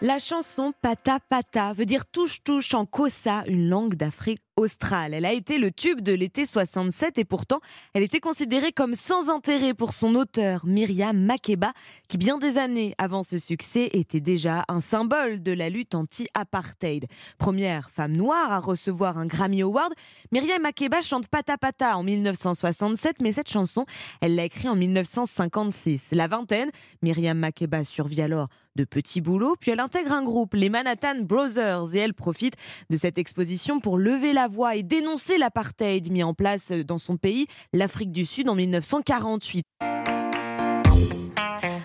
La chanson Pata Pata veut dire touche touche en Kosa, une langue d'Afrique australe. Elle a été le tube de l'été 67 et pourtant elle était considérée comme sans intérêt pour son auteur Myriam Makeba qui bien des années avant ce succès était déjà un symbole de la lutte anti-apartheid. Première femme noire à recevoir un Grammy Award, Myriam Makeba chante Pata Pata en 1967 mais cette chanson elle l'a écrite en 1956. La vingtaine, Myriam Makeba survit alors de petits boulots, puis elle intègre un groupe, les Manhattan Brothers, et elle profite de cette exposition pour lever la voix et dénoncer l'apartheid mis en place dans son pays, l'Afrique du Sud, en 1948.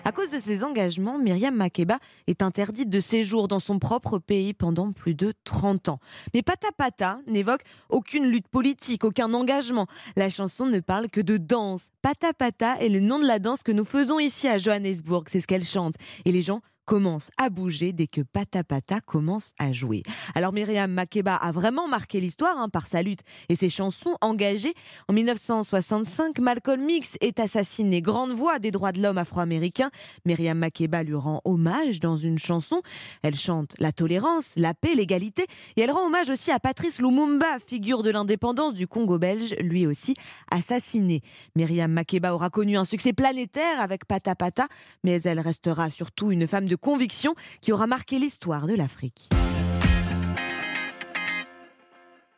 À cause de ses engagements, Myriam Makeba est interdite de séjour dans son propre pays pendant plus de 30 ans. Mais Pata Pata n'évoque aucune lutte politique, aucun engagement. La chanson ne parle que de danse. Pata Pata est le nom de la danse que nous faisons ici à Johannesburg, c'est ce qu'elle chante. Et les gens commence à bouger dès que Pata Pata commence à jouer. Alors Myriam Makeba a vraiment marqué l'histoire hein, par sa lutte et ses chansons engagées. En 1965, Malcolm X est assassiné. Grande voix des droits de l'homme afro-américain, Myriam Makeba lui rend hommage dans une chanson. Elle chante la tolérance, la paix, l'égalité et elle rend hommage aussi à Patrice Lumumba, figure de l'indépendance du Congo belge, lui aussi assassiné. Myriam Makeba aura connu un succès planétaire avec Pata Pata, mais elle restera surtout une femme conviction qui aura marqué l'histoire de l'Afrique.